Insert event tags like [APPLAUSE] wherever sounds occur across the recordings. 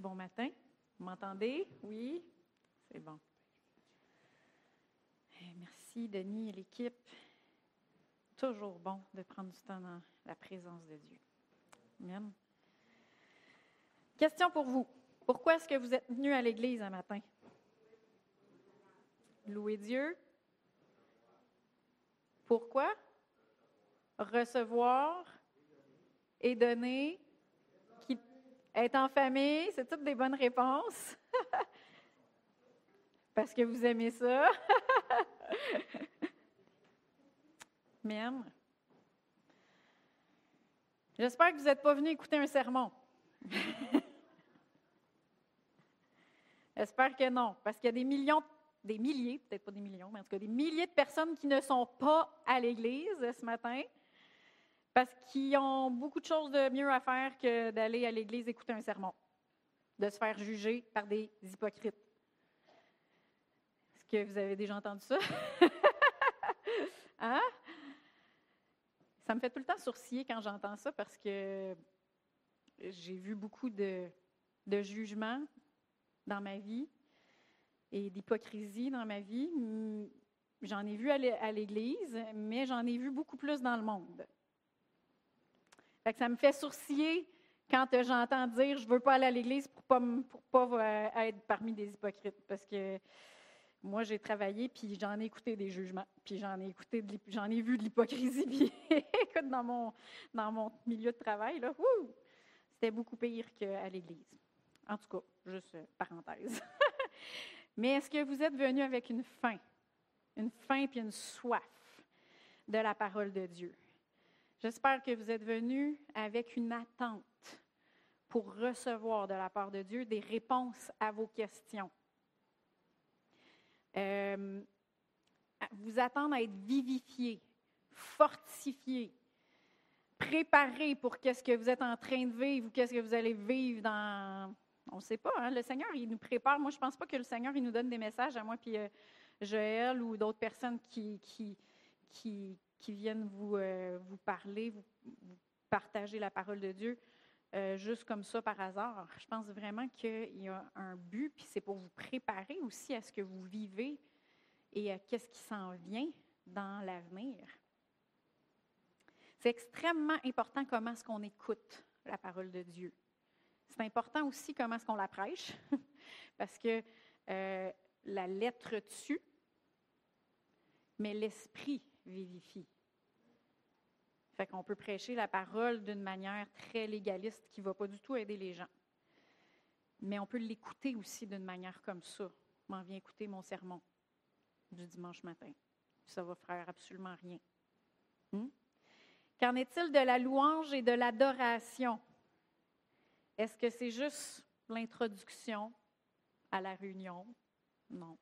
Bon matin. Vous m'entendez? Oui? C'est bon. Eh, merci, Denis et l'équipe. Toujours bon de prendre du temps dans la présence de Dieu. Amen. Question pour vous. Pourquoi est-ce que vous êtes venu à l'Église un matin? Louer Dieu. Pourquoi? Recevoir et donner être en famille, c'est toutes des bonnes réponses. [LAUGHS] Parce que vous aimez ça. [LAUGHS] Même. J'espère que vous n'êtes pas venu écouter un sermon. [LAUGHS] J'espère que non, parce qu'il y a des millions, des milliers, peut-être pas des millions, mais en tout cas des milliers de personnes qui ne sont pas à l'Église ce matin parce qu'ils ont beaucoup de choses de mieux à faire que d'aller à l'église écouter un sermon, de se faire juger par des hypocrites. Est-ce que vous avez déjà entendu ça? [LAUGHS] hein? Ça me fait tout le temps sourciller quand j'entends ça parce que j'ai vu beaucoup de, de jugements dans ma vie et d'hypocrisie dans ma vie. J'en ai vu à l'église, mais j'en ai vu beaucoup plus dans le monde ça me fait sourciller quand j'entends dire je ne veux pas aller à l'église pour ne pas, pas euh, être parmi des hypocrites. Parce que moi, j'ai travaillé, puis j'en ai écouté des jugements, puis j'en ai écouté, j'en ai vu de l'hypocrisie. [LAUGHS] Puis écoute, dans mon, dans mon milieu de travail, là, c'était beaucoup pire qu'à l'église. En tout cas, juste euh, parenthèse. [LAUGHS] Mais est-ce que vous êtes venu avec une faim, une faim puis une soif de la parole de Dieu? J'espère que vous êtes venus avec une attente pour recevoir de la part de Dieu des réponses à vos questions. Euh, vous attendre à être vivifié, fortifié, préparé pour qu'est-ce que vous êtes en train de vivre ou qu'est-ce que vous allez vivre dans. On ne sait pas, hein? le Seigneur, il nous prépare. Moi, je ne pense pas que le Seigneur, il nous donne des messages à moi puis euh, Joël ou d'autres personnes qui, qui viennent vous, euh, parler, vous, partager la parole de Dieu euh, juste comme ça par hasard. Je pense vraiment qu'il y a un but, puis c'est pour vous préparer aussi à ce que vous vivez et à qu'est-ce qui s'en vient dans l'avenir. C'est extrêmement important comment est-ce qu'on écoute la parole de Dieu. C'est important aussi comment est-ce qu'on la prêche, [LAUGHS] parce que euh, la lettre tue, mais l'esprit vivifie. Fait qu'on peut prêcher la parole d'une manière très légaliste qui ne va pas du tout aider les gens. Mais on peut l'écouter aussi d'une manière comme ça. M'en viens écouter mon sermon du dimanche matin. Ça va faire absolument rien. Hmm? Qu'en est-il de la louange et de l'adoration? Est-ce que c'est juste l'introduction à la réunion? Non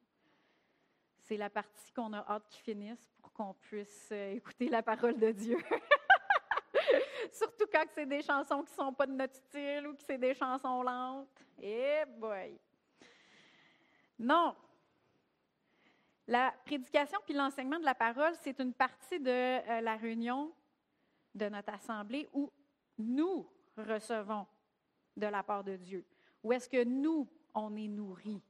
c'est la partie qu'on a hâte qu'il finisse pour qu'on puisse euh, écouter la parole de Dieu. [LAUGHS] Surtout quand c'est des chansons qui ne sont pas de notre style ou que c'est des chansons lentes. Eh boy! Non! La prédication puis l'enseignement de la parole, c'est une partie de euh, la réunion de notre assemblée où nous recevons de la part de Dieu. Où est-ce que nous, on est nourris?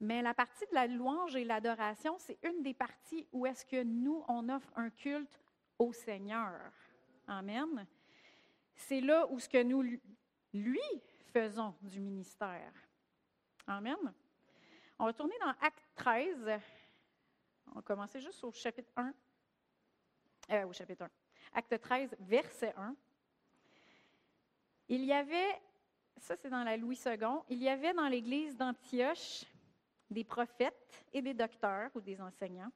Mais la partie de la louange et l'adoration, c'est une des parties où est-ce que nous, on offre un culte au Seigneur. Amen. C'est là où ce que nous, lui, faisons du ministère. Amen. On va tourner dans Acte 13. On va commencer juste au chapitre 1. Euh, au chapitre 1. Acte 13, verset 1. Il y avait, ça c'est dans la Louis II, il y avait dans l'église d'Antioche des prophètes et des docteurs ou des enseignants,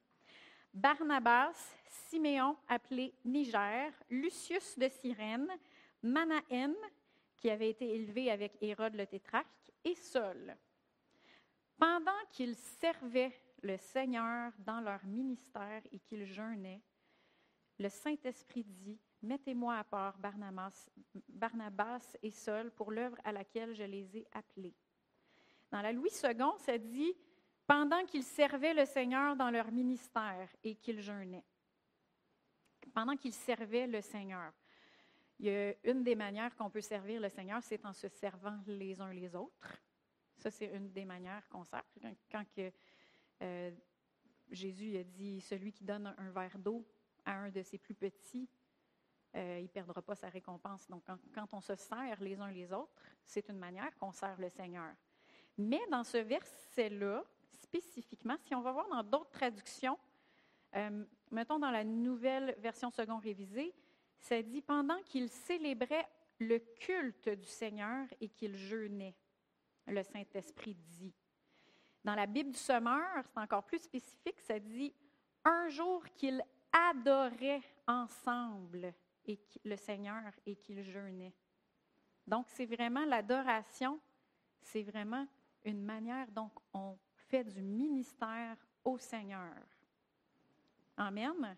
Barnabas, Siméon appelé Niger, Lucius de Cyrène, Manahen, qui avait été élevé avec Hérode le tétrarque, et Saul. Pendant qu'ils servaient le Seigneur dans leur ministère et qu'ils jeûnaient, le Saint-Esprit dit, Mettez-moi à part Barnabas, Barnabas et Saul pour l'œuvre à laquelle je les ai appelés. Dans la Louis II, ça dit pendant qu'ils servaient le Seigneur dans leur ministère et qu'ils jeûnaient. Pendant qu'ils servaient le Seigneur. Il y a une des manières qu'on peut servir le Seigneur, c'est en se servant les uns les autres. Ça, c'est une des manières qu'on sert. Quand, euh, Jésus a dit Celui qui donne un verre d'eau à un de ses plus petits, euh, il ne perdra pas sa récompense. Donc, quand, on se sert les uns les autres, c'est une manière qu'on sert le Seigneur. Mais dans ce verset-là, spécifiquement, si on va voir dans d'autres traductions, euh, mettons dans la nouvelle version seconde révisée, ça dit pendant qu'il célébrait le culte du Seigneur et qu'il jeûnait, le Saint-Esprit dit. Dans la Bible du Sommeur, c'est encore plus spécifique, ça dit un jour qu'il adorait ensemble et le Seigneur et qu'il jeûnait. Donc, c'est vraiment l'adoration, c'est vraiment une manière dont on fait du ministère au Seigneur. Amen.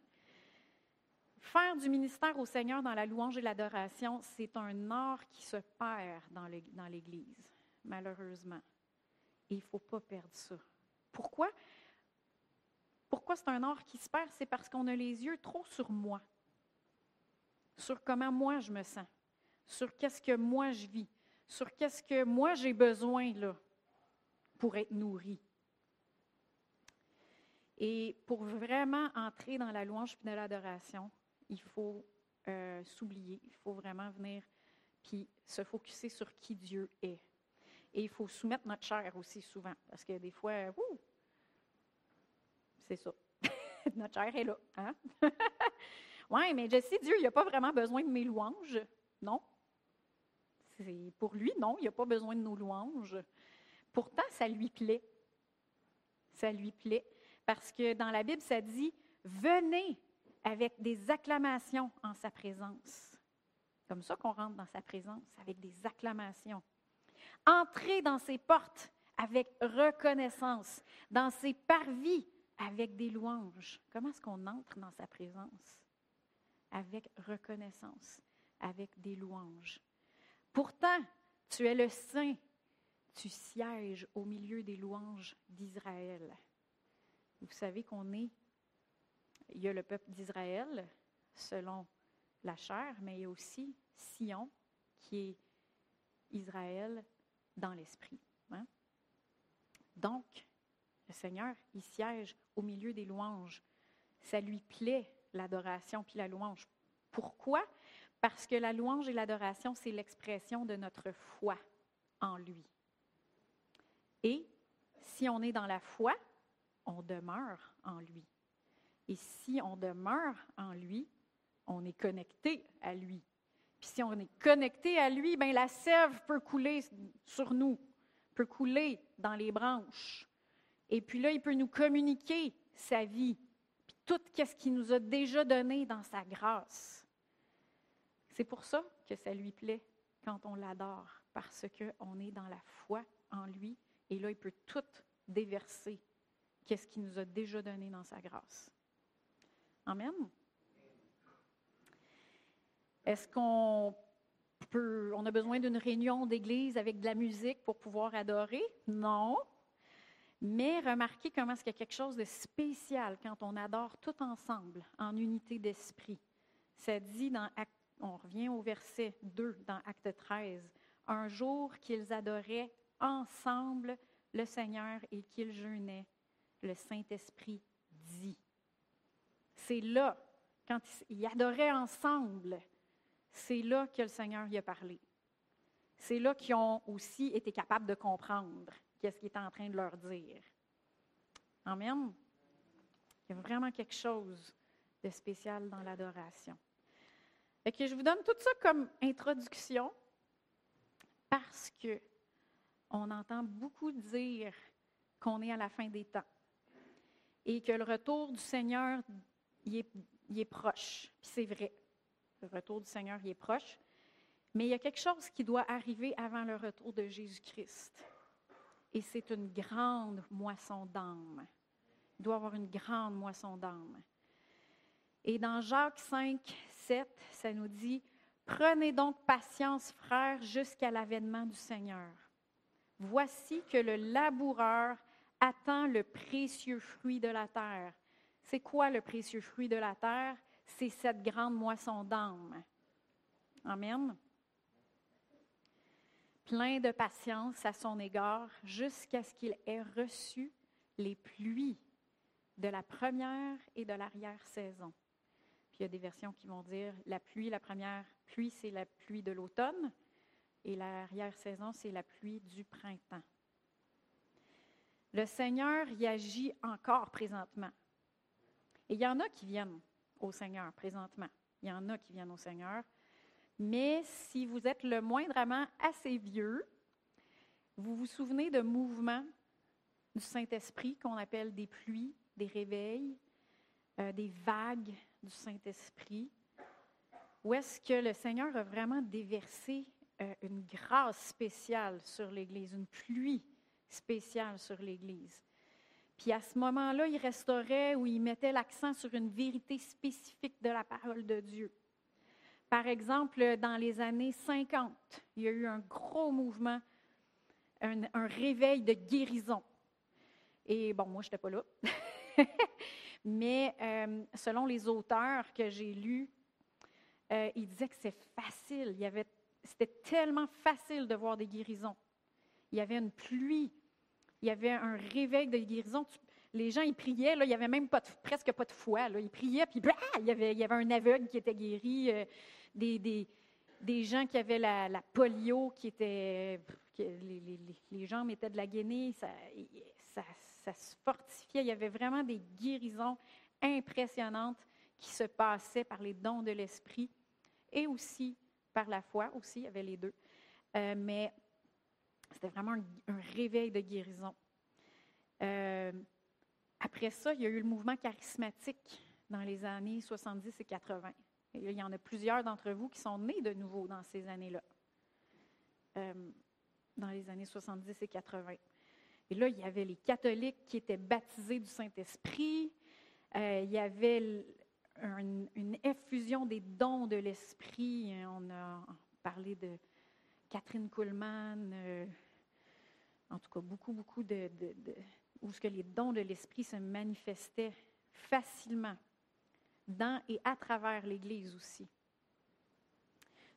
Faire du ministère au Seigneur dans la louange et l'adoration, c'est un art qui se perd dans l'Église, malheureusement. Et il ne faut pas perdre ça. Pourquoi? Pourquoi c'est un art qui se perd? C'est parce qu'on a les yeux trop sur moi, sur comment moi je me sens, sur qu'est-ce que moi je vis, sur qu'est-ce que moi j'ai besoin là pour être nourri. Et pour vraiment entrer dans la louange et dans l'adoration, il faut euh, s'oublier, il faut vraiment venir puis se focuser sur qui Dieu est. Et il faut soumettre notre chair aussi souvent, parce que des fois, c'est ça. [LAUGHS] notre chair est là. Hein? [LAUGHS] oui, mais je sais, Dieu, il n'a pas vraiment besoin de mes louanges. Non? Pour lui, non, il n'a pas besoin de nos louanges. Pourtant, ça lui plaît. Ça lui plaît. Parce que dans la Bible, ça dit Venez avec des acclamations en sa présence. Comme ça qu'on rentre dans sa présence, avec des acclamations. Entrez dans ses portes avec reconnaissance, dans ses parvis avec des louanges. Comment est-ce qu'on entre dans sa présence? Avec reconnaissance, avec des louanges. Pourtant, tu es le saint, tu sièges au milieu des louanges d'Israël. Vous savez qu'on est, il y a le peuple d'Israël selon la chair, mais il y a aussi Sion qui est Israël dans l'esprit. Hein. Donc, le Seigneur, il siège au milieu des louanges. Ça lui plaît, l'adoration puis la louange. Pourquoi? Parce que la louange et l'adoration, c'est l'expression de notre foi en lui. Et si on est dans la foi, on demeure en lui. Et si on demeure en lui, on est connecté à lui. Puis si on est connecté à lui, ben la sève peut couler sur nous, peut couler dans les branches. Et puis là, il peut nous communiquer sa vie, puis tout ce qu'il nous a déjà donné dans sa grâce. C'est pour ça que ça lui plaît quand on l'adore, parce qu'on est dans la foi en lui, et là, il peut tout déverser qu'est-ce qu'il nous a déjà donné dans sa grâce. Amen. Est-ce qu'on peut, on a besoin d'une réunion d'église avec de la musique pour pouvoir adorer? Non. Mais remarquez comment est-ce qu'il y a quelque chose de spécial quand on adore tout ensemble, en unité d'esprit. Ça dit dans on revient au verset 2 dans Acte 13, un jour qu'ils adoraient ensemble le Seigneur et qu'ils jeûnaient le Saint-Esprit dit. C'est là, quand ils adoraient ensemble, c'est là que le Seigneur y a parlé. C'est là qu'ils ont aussi été capables de comprendre qu'est-ce qu'il était en train de leur dire. Amen. Il y a vraiment quelque chose de spécial dans l'adoration. Je vous donne tout ça comme introduction parce que on entend beaucoup dire qu'on est à la fin des temps et que le retour du Seigneur, il est, proche. Puis c'est vrai, le retour du Seigneur, il est proche. Mais il y a quelque chose qui doit arriver avant le retour de Jésus-Christ. Et c'est une grande moisson d'âme. Il doit y avoir une grande moisson d'âme. Et dans Jacques 5, 7, ça nous dit, Prenez donc patience, frères, jusqu'à l'avènement du Seigneur. Voici que le laboureur attend le précieux fruit de la terre. C'est quoi le précieux fruit de la terre? C'est cette grande moisson d'âme. Amen. Plein de patience à son égard jusqu'à ce qu'il ait reçu les pluies de la première et de l'arrière-saison. Puis il y a des versions qui vont dire la pluie, la première pluie, c'est la pluie de l'automne, et l'arrière-saison, c'est la pluie du printemps. Le Seigneur y agit encore présentement. Et il y en a qui viennent au Seigneur présentement. Il y en a qui viennent au Seigneur. Mais si vous êtes le moindrement assez vieux, vous vous souvenez de mouvements du Saint-Esprit qu'on appelle des pluies, des réveils, euh, des vagues du Saint-Esprit, où est-ce que le Seigneur a vraiment déversé euh, une grâce spéciale sur l'Église, une pluie spéciale sur l'Église. Puis à ce moment-là, il restaurait ou il mettait l'accent sur une vérité spécifique de la parole de Dieu. Par exemple, dans les années 50, il y a eu un gros mouvement, un, réveil de guérison. Et bon, moi, je n'étais pas là. [LAUGHS] Mais euh, selon les auteurs que j'ai lus, euh, ils disaient que c'est facile. Il y avait, c'était tellement facile de voir des guérisons. Il y avait une pluie il y avait un réveil de guérison. Les gens, ils priaient, là, il n'y avait même presque pas de foi. Là. Ils priaient, puis il, y avait, il y avait un aveugle qui était guéri, euh, des, gens qui avaient la, polio, qui étaient. les, les, les, jambes étaient de la guinée, ça, ça, ça se fortifiait. Il y avait vraiment des guérisons impressionnantes qui se passaient par les dons de l'esprit et aussi par la foi, aussi, il y avait les deux. Euh, mais c'était vraiment un, réveil de guérison. Euh, après ça, il y a eu le mouvement charismatique dans les années 70 et 80. Et il y en a plusieurs d'entre vous qui sont nés de nouveau dans ces années-là, euh, dans les années 70 et 80. Et là, il y avait les catholiques qui étaient baptisés du Saint-Esprit. Il y avait une effusion des dons de l'Esprit. On a parlé de Catherine Kuhlman, en tout cas beaucoup, beaucoup de, où ce que les dons de l'Esprit se manifestaient facilement dans et à travers l'Église aussi.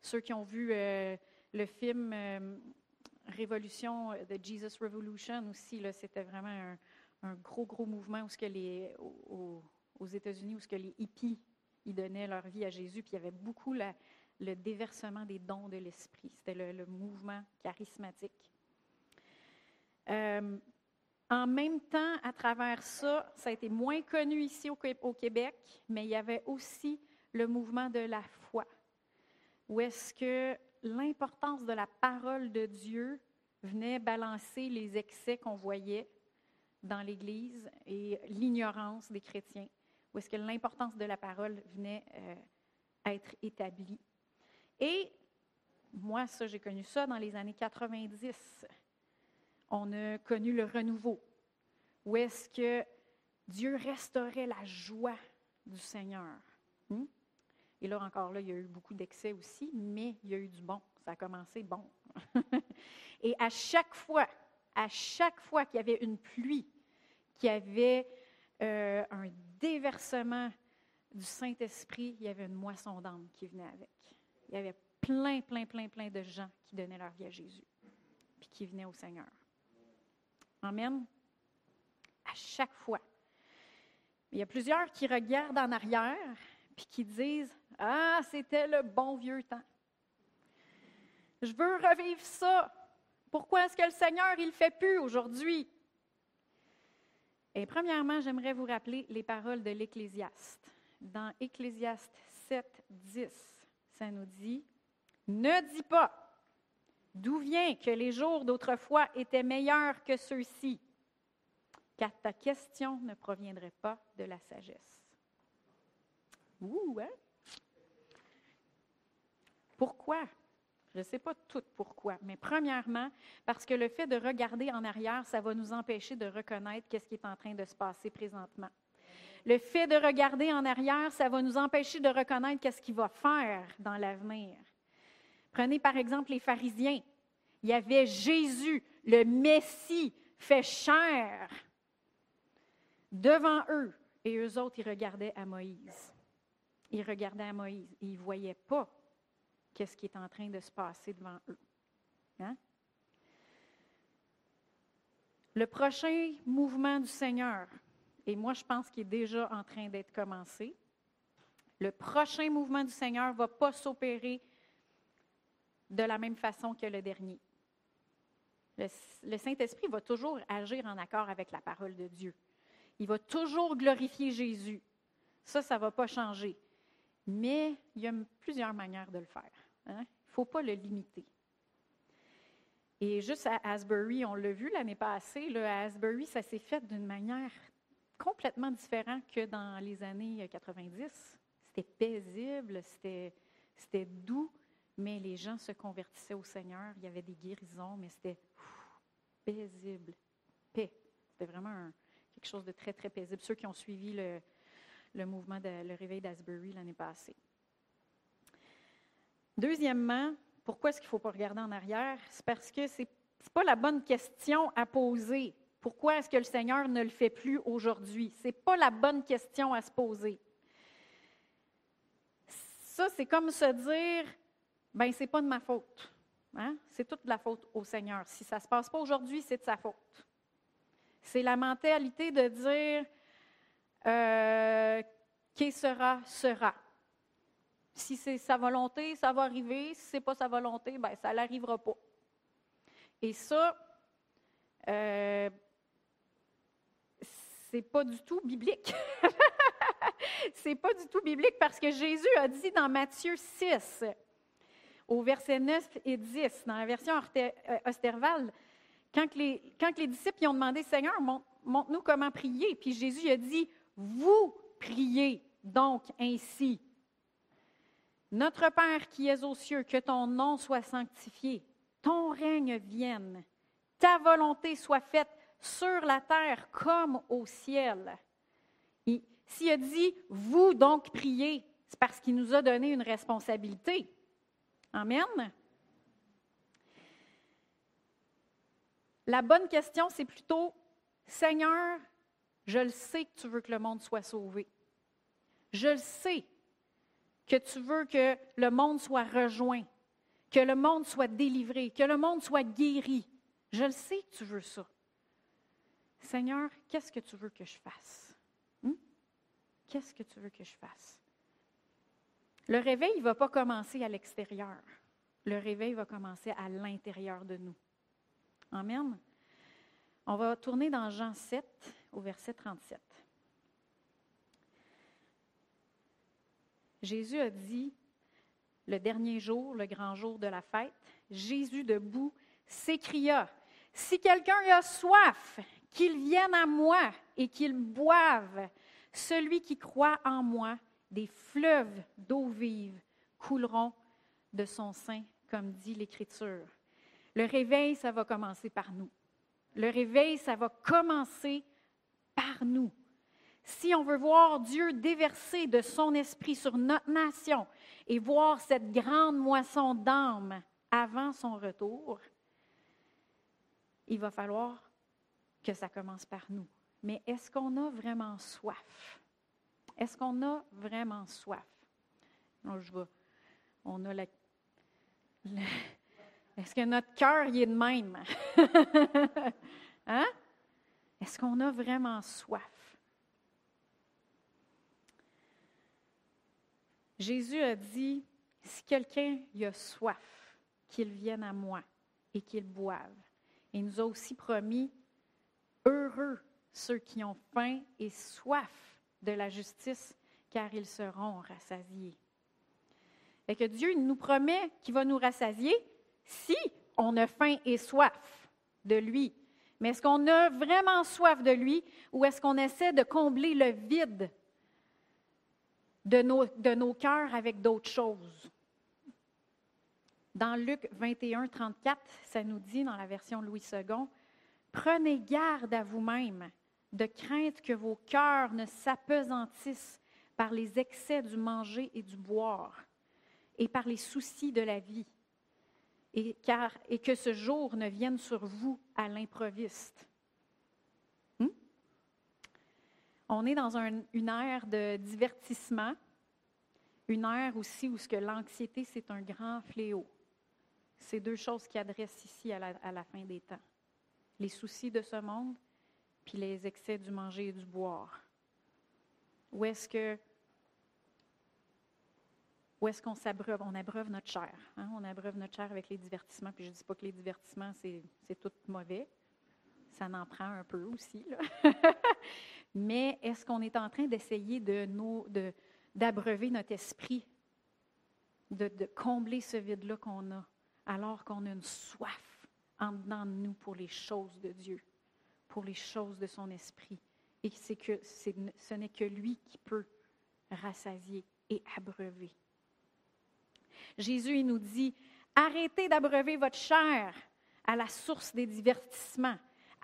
Ceux qui ont vu euh, le film euh, Révolution de euh, Jesus Revolution aussi, c'était vraiment un, gros, gros mouvement où ce que les, aux, États-Unis, où ce que les hippies ils donnaient leur vie à Jésus, puis il y avait beaucoup le déversement des dons de l'Esprit. C'était le mouvement charismatique. Euh, en même temps, à travers ça, ça a été moins connu ici au, Québec, mais il y avait aussi le mouvement de la foi, où est-ce que l'importance de la parole de Dieu venait balancer les excès qu'on voyait dans l'Église et l'ignorance des chrétiens, où est-ce que l'importance de la parole venait euh, être établie. Et moi, ça, j'ai connu ça dans les années 90 on a connu le renouveau, où est-ce que Dieu restaurait la joie du Seigneur. Hmm? Et là encore, là, il y a eu beaucoup d'excès aussi, mais il y a eu du bon. Ça a commencé bon. [LAUGHS] Et à chaque fois, à chaque fois qu'il y avait une pluie, qu'il y avait euh, un déversement du Saint-Esprit, il y avait une moisson d'âme qui venait avec. Il y avait plein, plein, plein, plein de gens qui donnaient leur vie à Jésus, puis qui venaient au Seigneur. Amen. À chaque fois. Il y a plusieurs qui regardent en arrière puis qui disent Ah, c'était le bon vieux temps. Je veux revivre ça. Pourquoi est-ce que le Seigneur, il ne fait plus aujourd'hui? Et premièrement, j'aimerais vous rappeler les paroles de l'Ecclésiaste. Dans Ecclésiaste 7, 10, ça nous dit Ne dis pas D'où vient que les jours d'autrefois étaient meilleurs que ceux-ci? Car ta question ne proviendrait pas de la sagesse. Ouh, hein? Pourquoi? Je ne sais pas tout pourquoi, mais premièrement, parce que le fait de regarder en arrière, ça va nous empêcher de reconnaître qu'est-ce qui est en train de se passer présentement. Le fait de regarder en arrière, ça va nous empêcher de reconnaître qu'est-ce qu'il va faire dans l'avenir. Prenez par exemple les pharisiens. Il y avait Jésus, le Messie, fait chair devant eux. Et eux autres, ils regardaient à Moïse. Ils regardaient à Moïse ils ne voyaient pas qu'est-ce qui est en train de se passer devant eux. Hein? Le prochain mouvement du Seigneur, et moi je pense qu'il est déjà en train d'être commencé, le prochain mouvement du Seigneur ne va pas s'opérer de la même façon que le dernier. Le, Saint-Esprit va toujours agir en accord avec la parole de Dieu. Il va toujours glorifier Jésus. Ça, ça ne va pas changer. Mais il y a plusieurs manières de le faire. Hein? Il ne faut pas le limiter. Et juste à Asbury, on l'a vu l'année passée, à Asbury, ça s'est fait d'une manière complètement différente que dans les années 90. C'était paisible, c'était doux, mais les gens se convertissaient au Seigneur. Il y avait des guérisons, mais c'était paisible. Paix. C'était vraiment quelque chose de très, très paisible. Ceux qui ont suivi le, mouvement, le réveil d'Asbury l'année passée. Deuxièmement, pourquoi est-ce qu'il ne faut pas regarder en arrière? C'est parce que ce n'est pas la bonne question à poser. Pourquoi est-ce que le Seigneur ne le fait plus aujourd'hui? Ce n'est pas la bonne question à se poser. Ça, c'est comme se dire, ben c'est pas de ma faute. Hein? C'est toute la faute au Seigneur. Si ça ne se passe pas aujourd'hui, c'est de sa faute. C'est la mentalité de dire, euh, qui sera, sera. Si c'est sa volonté, ça va arriver. Si ce n'est pas sa volonté, ben, ça n'arrivera pas. Et ça, euh, c'est pas du tout biblique. [LAUGHS] c'est pas du tout biblique parce que Jésus a dit dans Matthieu 6, au verset 9 et 10, dans la version euh, Osterval, quand les, quand les disciples ont demandé Seigneur, montre-nous comment prier, puis Jésus a dit Vous priez donc ainsi. Notre Père qui es aux cieux, que ton nom soit sanctifié, ton règne vienne, ta volonté soit faite sur la terre comme au ciel. S'il a dit, vous donc priez, c'est parce qu'il nous a donné une responsabilité. Amen. La bonne question, c'est plutôt, Seigneur, je le sais que tu veux que le monde soit sauvé. Je le sais que tu veux que le monde soit rejoint, que le monde soit délivré, que le monde soit guéri. Je le sais que tu veux ça. Seigneur, qu'est-ce que tu veux que je fasse? Hmm? Qu'est-ce que tu veux que je fasse? Le réveil ne va pas commencer à l'extérieur. Le réveil va commencer à l'intérieur de nous. Amen. On va tourner dans Jean 7 au verset 37. Jésus a dit, le dernier jour, le grand jour de la fête, Jésus debout s'écria, Si quelqu'un a soif, qu'il vienne à moi et qu'il boive. Celui qui croit en moi, des fleuves d'eau vive couleront de son sein, comme dit l'Écriture. Le réveil, ça va commencer par nous. Le réveil, ça va commencer par nous. Si on veut voir Dieu déverser de son esprit sur notre nation et voir cette grande moisson d'âmes avant son retour, il va falloir que ça commence par nous. Mais est-ce qu'on a vraiment soif? Est-ce qu'on a vraiment soif? je on a la, est-ce que notre cœur est de même? [LAUGHS] hein? Est-ce qu'on a vraiment soif? Jésus a dit, si quelqu'un a soif, qu'il vienne à moi et qu'il boive. il nous a aussi promis, heureux ceux qui ont faim et soif de la justice, car ils seront rassasiés. Et que Dieu nous promet qu'il va nous rassasier si on a faim et soif de lui. Mais est-ce qu'on a vraiment soif de lui ou est-ce qu'on essaie de combler le vide de nos, de nos cœurs avec d'autres choses? Dans Luc 21, 34, ça nous dit dans la version Louis II, Prenez garde à vous-même, de crainte que vos cœurs ne s'apesantissent par les excès du manger et du boire, et par les soucis de la vie, et, car, et que ce jour ne vienne sur vous à l'improviste. Hmm? On est dans une ère de divertissement, une ère aussi où ce que l'anxiété, c'est un grand fléau. C'est deux choses qui adressent ici à la, fin des temps. Les soucis de ce monde, puis les excès du manger et du boire. Où est-ce que où est-ce qu'on s'abreuve? On abreuve notre chair. Hein? On abreuve notre chair avec les divertissements. Je ne dis pas que les divertissements, c'est, tout mauvais. Ça en prend un peu aussi. [LAUGHS] Mais est-ce qu'on est en train d'essayer de, d'abreuver notre esprit, de, de combler ce vide-là qu'on a, alors qu'on a une soif en dedans de nous pour les choses de Dieu, pour les choses de son esprit? Et c'est que ce n'est que lui qui peut rassasier et abreuver. Jésus il nous dit, arrêtez d'abreuver votre chair à la source des divertissements.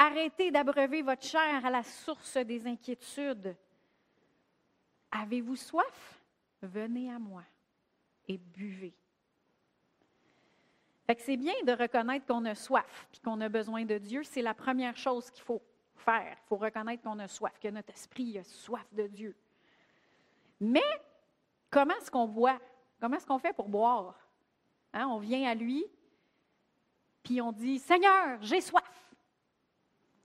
Arrêtez d'abreuver votre chair à la source des inquiétudes. Avez-vous soif? Venez à moi et buvez. c'est bien de reconnaître qu'on a soif et qu'on a besoin de Dieu. C'est la première chose qu'il faut faire. Il faut reconnaître qu'on a soif, que notre esprit a soif de Dieu. Mais comment est-ce qu'on boit? Comment est-ce qu'on fait pour boire? Hein, on vient à lui, puis on dit Seigneur, j'ai soif.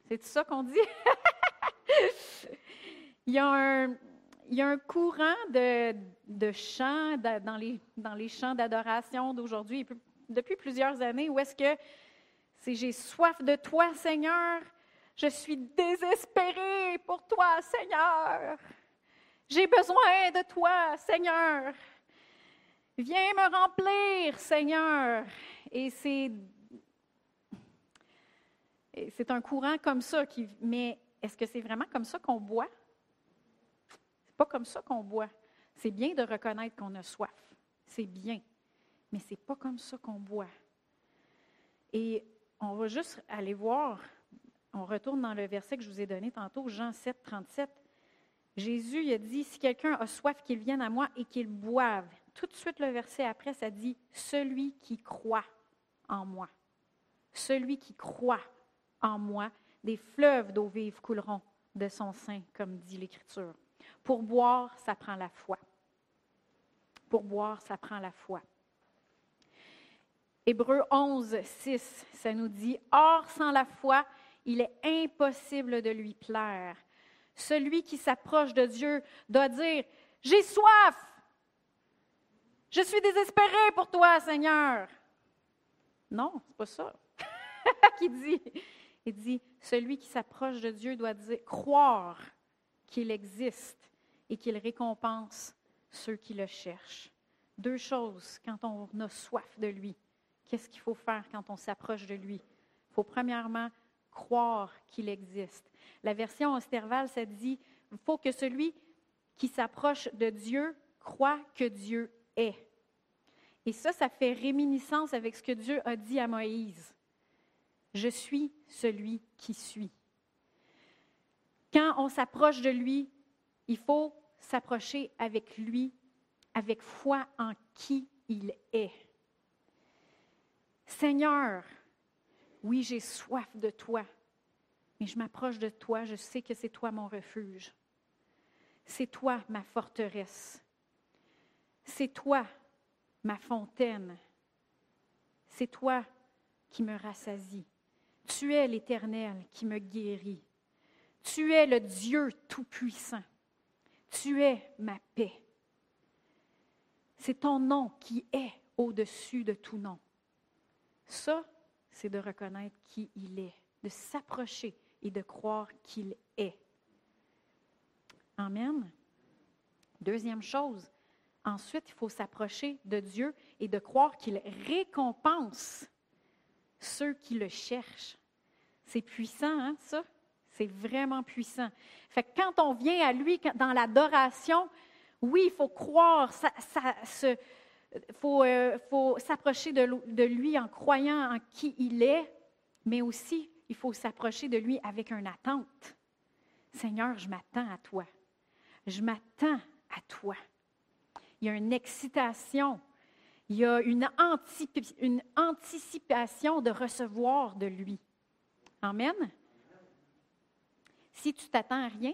C'est ça qu'on dit? [LAUGHS] il, y a un, courant de, de chants dans, les, dans les chants d'adoration d'aujourd'hui, depuis plusieurs années, où est-ce que c'est J'ai soif de toi, Seigneur. Je suis désespéré pour toi, Seigneur. J'ai besoin de toi, Seigneur. Viens me remplir, Seigneur. Et c'est, c'est un courant comme ça. Qui, mais est-ce que c'est vraiment comme ça qu'on boit? C'est pas comme ça qu'on boit. C'est bien de reconnaître qu'on a soif. C'est bien. Mais c'est pas comme ça qu'on boit. Et on va juste aller voir, on retourne dans le verset que je vous ai donné tantôt, Jean 7, 37. Jésus a dit, si quelqu'un a soif, qu'il vienne à moi et qu'il boive tout de suite, le verset après, ça dit Celui qui croit en moi. Celui qui croit en moi, des fleuves d'eau vive couleront de son sein, comme dit l'Écriture. Pour boire, ça prend la foi. Pour boire, ça prend la foi. Hébreu 11, 6, ça nous dit Or, sans la foi, il est impossible de lui plaire. Celui qui s'approche de Dieu doit dire J'ai soif. Je suis désespéré pour toi, Seigneur. Non, c'est pas ça [LAUGHS] qu'il dit? Il dit, celui qui s'approche de Dieu doit croire qu'il existe et qu'il récompense ceux qui le cherchent. Deux choses quand on a soif de lui. Qu'est-ce qu'il faut faire quand on s'approche de lui? Il faut premièrement croire qu'il existe. La version Osterval, ça dit, il faut que celui qui s'approche de Dieu croit que Dieu et ça, ça fait réminiscence avec ce que Dieu a dit à Moïse. Je suis celui qui suis. Quand on s'approche de lui, il faut s'approcher avec lui, avec foi en qui il est. Seigneur, oui, j'ai soif de toi, mais je m'approche de toi, je sais que c'est toi mon refuge. C'est toi ma forteresse. C'est toi, ma fontaine. C'est toi qui me rassasie. Tu es l'Éternel qui me guérit. Tu es le Dieu Tout-Puissant. Tu es ma paix. C'est ton nom qui est au-dessus de tout nom. Ça, c'est de reconnaître qui il est, de s'approcher et de croire qu'il est. Amen. Deuxième chose, Ensuite, il faut s'approcher de Dieu et de croire qu'il récompense ceux qui le cherchent. C'est puissant, hein, ça? C'est vraiment puissant. Fait que quand on vient à lui dans l'adoration, oui, il faut croire, faut, euh, faut s'approcher de, de lui en croyant en qui il est, mais aussi il faut s'approcher de lui avec une attente. Seigneur, je m'attends à toi. Je m'attends à toi il y a une excitation, il y a une, anticipation de recevoir de lui. Amen. Si tu t'attends à rien,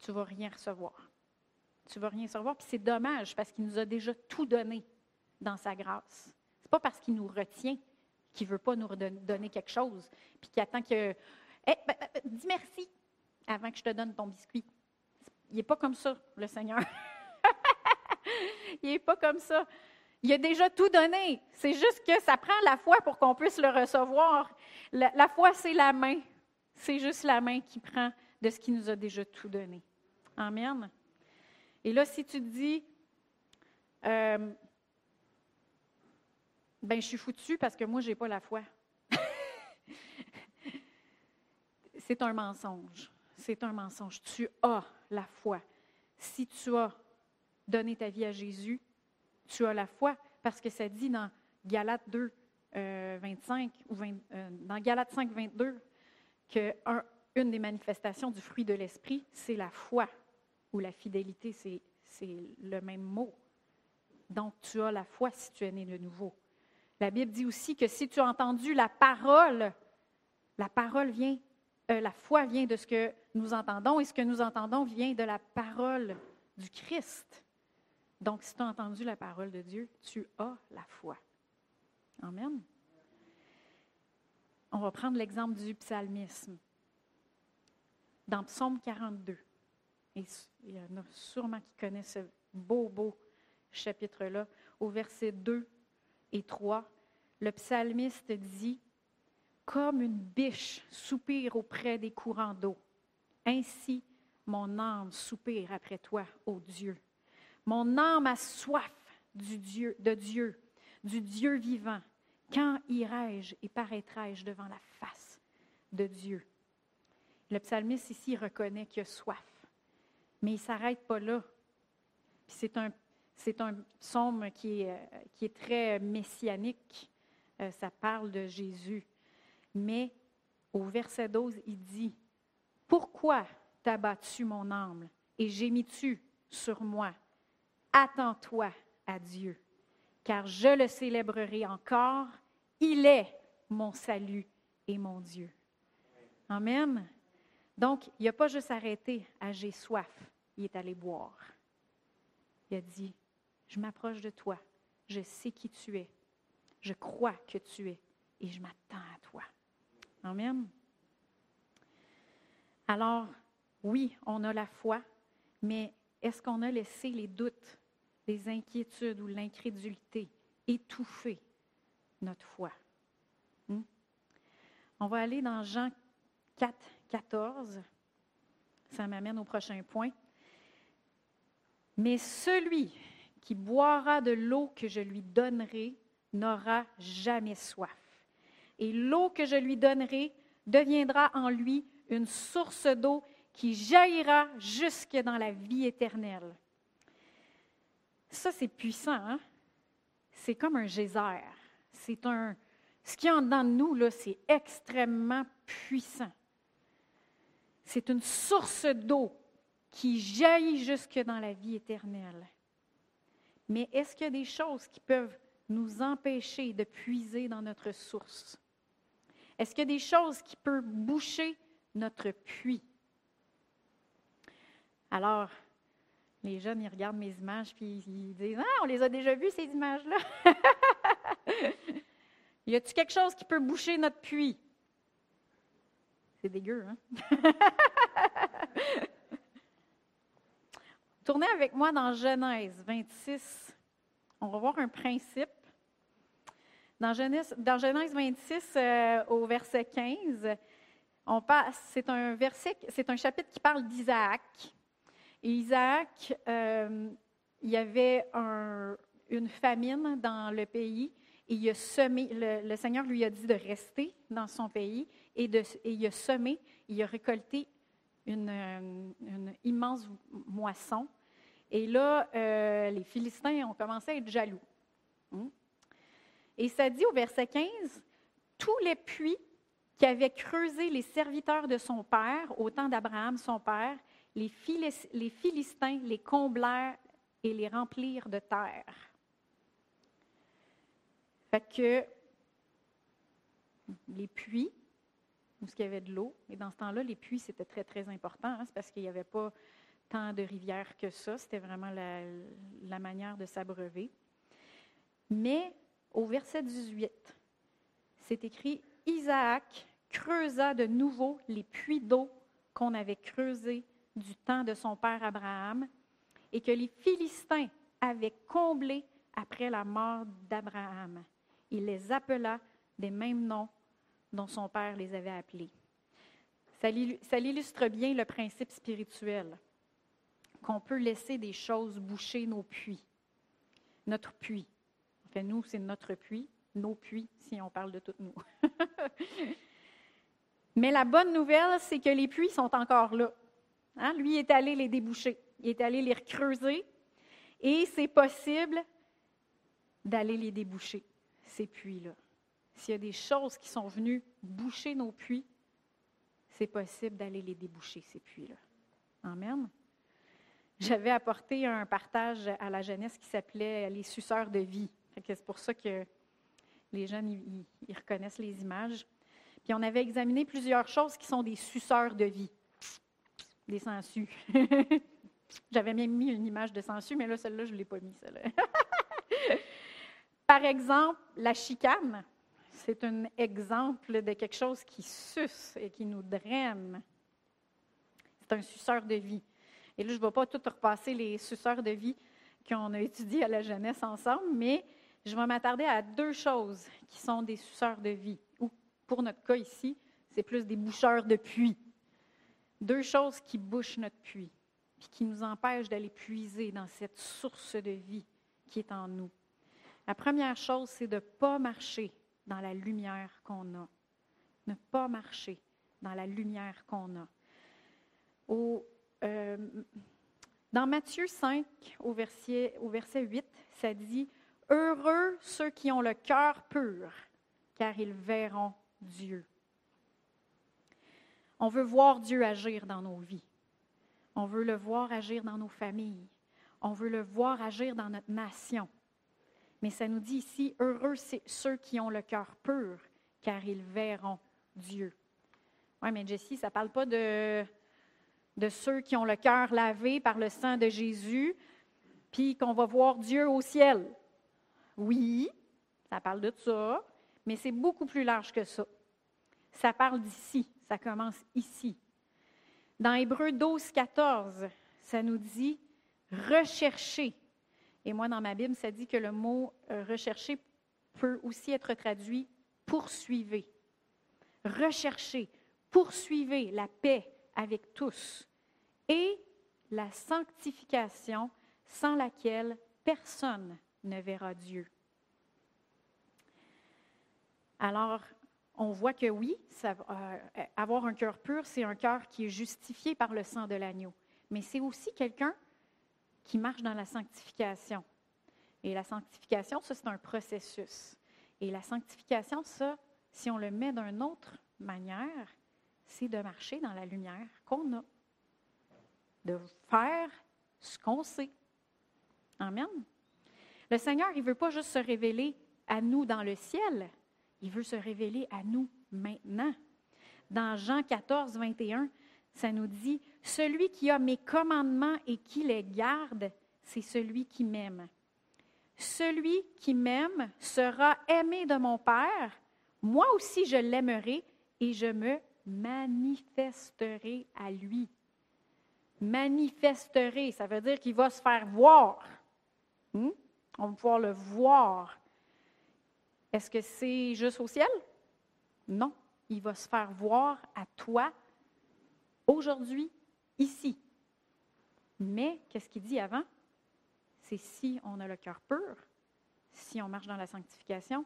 tu ne vas rien recevoir. tu ne vas rien recevoir. Puis c'est dommage parce qu'il nous a déjà tout donné dans sa grâce. Ce n'est pas parce qu'il nous retient qu'il ne veut pas nous donner quelque chose, puis qu'il attend que. Eh, ben, ben, ben, dis merci avant que je te donne ton biscuit. Il n'est pas comme ça, le Seigneur. [LAUGHS] il n'est pas comme ça. Il a déjà tout donné. C'est juste que ça prend la foi pour qu'on puisse le recevoir. La, foi, c'est la main. C'est juste la main qui prend de ce qu'il nous a déjà tout donné. Amen. Et là, si tu te dis, euh, ben, je suis foutu parce que moi, je n'ai pas la foi. [LAUGHS] c'est un mensonge. C'est un mensonge. Tu as la foi. Si tu as donné ta vie à Jésus, tu as la foi, parce que ça dit dans Galates 2, 25, euh, ou euh, dans Galates 5, 22, que une des manifestations du fruit de l'esprit, c'est la foi, ou la fidélité, c'est le même mot. Donc, tu as la foi si tu es né de nouveau. La Bible dit aussi que si tu as entendu la parole, la parole vient, euh, la foi vient de ce que nous entendons, et ce que nous entendons vient de la parole du Christ. Donc, si tu as entendu la parole de Dieu, tu as la foi. Amen. On va prendre l'exemple du psalmisme. Dans Psaume 42, et il y en a sûrement qui connaissent ce beau, beau chapitre-là, au verset 2 et 3, le psalmiste dit Comme une biche soupire auprès des courants d'eau, ainsi mon âme soupire après toi, ô Dieu. Mon âme a soif du Dieu, de Dieu, du Dieu vivant. Quand irai-je et paraîtrai-je devant la face de Dieu? Le psalmiste ici reconnaît qu'il a soif, mais il ne s'arrête pas là. C'est un, c'est un psaume qui est, euh, qui est très messianique. Euh, ça parle de Jésus. Mais au verset 12, il dit, Pourquoi t'as battu mon âme et gémis-tu sur moi? Attends-toi à Dieu, car je le célébrerai encore. Il est mon salut et mon Dieu. Amen. Donc, il n'a pas juste arrêté à j'ai soif, il est allé boire. Il a dit, je m'approche de toi, je sais qui tu es, je crois que tu es et je m'attends à toi. Amen. Alors, oui, on a la foi, mais est-ce qu'on a laissé les doutes les inquiétudes ou l'incrédulité, étouffer notre foi. Hmm? On va aller dans Jean 4, 14. Ça m'amène au prochain point. Mais celui qui boira de l'eau que je lui donnerai n'aura jamais soif. Et l'eau que je lui donnerai deviendra en lui une source d'eau qui jaillira jusque dans la vie éternelle. Ça, c'est puissant. Hein? C'est comme un geyser. C'est un. Ce qui est en dedans de nous, là, c'est extrêmement puissant. C'est une source d'eau qui jaillit jusque dans la vie éternelle. Mais est-ce qu'il y a des choses qui peuvent nous empêcher de puiser dans notre source? Est-ce qu'il y a des choses qui peuvent boucher notre puits? Alors, les jeunes, ils regardent mes images, puis ils disent Ah, on les a déjà vues, ces images-là. [LAUGHS] y a-t-il quelque chose qui peut boucher notre puits? C'est dégueu, hein? [LAUGHS] Tournez avec moi dans Genèse 26. On va voir un principe. Dans Genèse, dans Genèse 26, euh, au verset 15, on passe, c'est un verset, c'est un chapitre qui parle d'Isaac. Isaac, euh, il y avait une famine dans le pays et il a semé, le, Seigneur lui a dit de rester dans son pays et, de, il a semé, il a récolté une, immense moisson. Et là, euh, les Philistins ont commencé à être jaloux. Hmm? Et ça dit au verset 15, tous les puits qu'avaient creusés les serviteurs de son père, au temps d'Abraham, son père, les, Philistins les comblèrent et les remplirent de terre. Fait que les puits, où il y avait de l'eau, et dans ce temps-là, les puits, c'était très, très important, hein, c'est parce qu'il n'y avait pas tant de rivières que ça. C'était vraiment la, la manière de s'abreuver. Mais au verset 18, c'est écrit Isaac creusa de nouveau les puits d'eau qu'on avait creusés du temps de son père Abraham et que les Philistins avaient comblés après la mort d'Abraham. Il les appela des mêmes noms dont son père les avait appelés. Ça l'illustre bien le principe spirituel, qu'on peut laisser des choses boucher nos puits, notre puits. Enfin, nous, c'est notre puits, nos puits, si on parle de toutes nous. [LAUGHS] Mais la bonne nouvelle, c'est que les puits sont encore là. Hein? Lui est allé les déboucher, il est allé les recreuser, et c'est possible d'aller les déboucher, ces puits-là. S'il y a des choses qui sont venues boucher nos puits, c'est possible d'aller les déboucher, ces puits-là. Amen. J'avais apporté un partage à la jeunesse qui s'appelait Les suceurs de vie. C'est pour ça que les jeunes ils, reconnaissent les images. Puis on avait examiné plusieurs choses qui sont des suceurs de vie, des sangsues. [LAUGHS] J'avais même mis une image de sangsues, mais là, celle-là, je ne l'ai pas mis, celle-là. [LAUGHS] Par exemple, la chicane, c'est un exemple de quelque chose qui suce et qui nous draine. C'est un suceur de vie. Et là, je ne vais pas tout repasser les suceurs de vie qu'on a étudiés à la jeunesse ensemble, mais je vais m'attarder à deux choses qui sont des suceurs de vie, ou pour notre cas ici, c'est plus des boucheurs de puits. Deux choses qui bouchent notre puits, puis qui nous empêchent d'aller puiser dans cette source de vie qui est en nous. La première chose, c'est de ne pas marcher dans la lumière qu'on a. Ne pas marcher dans la lumière qu'on a. Au, euh, dans Matthieu 5, au verset, au verset 8, ça dit Heureux ceux qui ont le cœur pur, car ils verront Dieu. On veut voir Dieu agir dans nos vies. On veut le voir agir dans nos familles. On veut le voir agir dans notre nation. Mais ça nous dit ici, heureux ceux qui ont le cœur pur, car ils verront Dieu. Oui, mais Jessie, ça ne parle pas de, de ceux qui ont le cœur lavé par le sang de Jésus, puis qu'on va voir Dieu au ciel. Oui, ça parle de ça, mais c'est beaucoup plus large que ça. Ça parle d'ici, ça commence ici. Dans Hébreu 12, 14, ça nous dit rechercher et moi, dans ma Bible, ça dit que le mot euh, rechercher peut aussi être traduit poursuivez. Recherchez, poursuivez la paix avec tous et la sanctification sans laquelle personne ne verra Dieu. Alors, on voit que oui, euh, avoir un cœur pur, c'est un cœur qui est justifié par le sang de l'agneau. Mais c'est aussi quelqu'un qui marche dans la sanctification. Et la sanctification, ça, c'est un processus. Et la sanctification, ça, si on le met d'une autre manière, c'est de marcher dans la lumière qu'on a, de faire ce qu'on sait. Amen. Le Seigneur, il ne veut pas juste se révéler à nous dans le ciel, il veut se révéler à nous maintenant. Dans Jean 14, 21, ça nous dit, Celui qui a mes commandements et qui les garde, c'est celui qui m'aime. Celui qui m'aime sera aimé de mon Père. Moi aussi, je l'aimerai et je me manifesterai à lui. Manifesterai, ça veut dire qu'il va se faire voir. Hmm? On va pouvoir le voir. Est-ce que c'est juste au ciel? Non. Il va se faire voir à toi aujourd'hui, ici. Mais qu'est-ce qu'il dit avant? C'est si on a le cœur pur, si on marche dans la sanctification,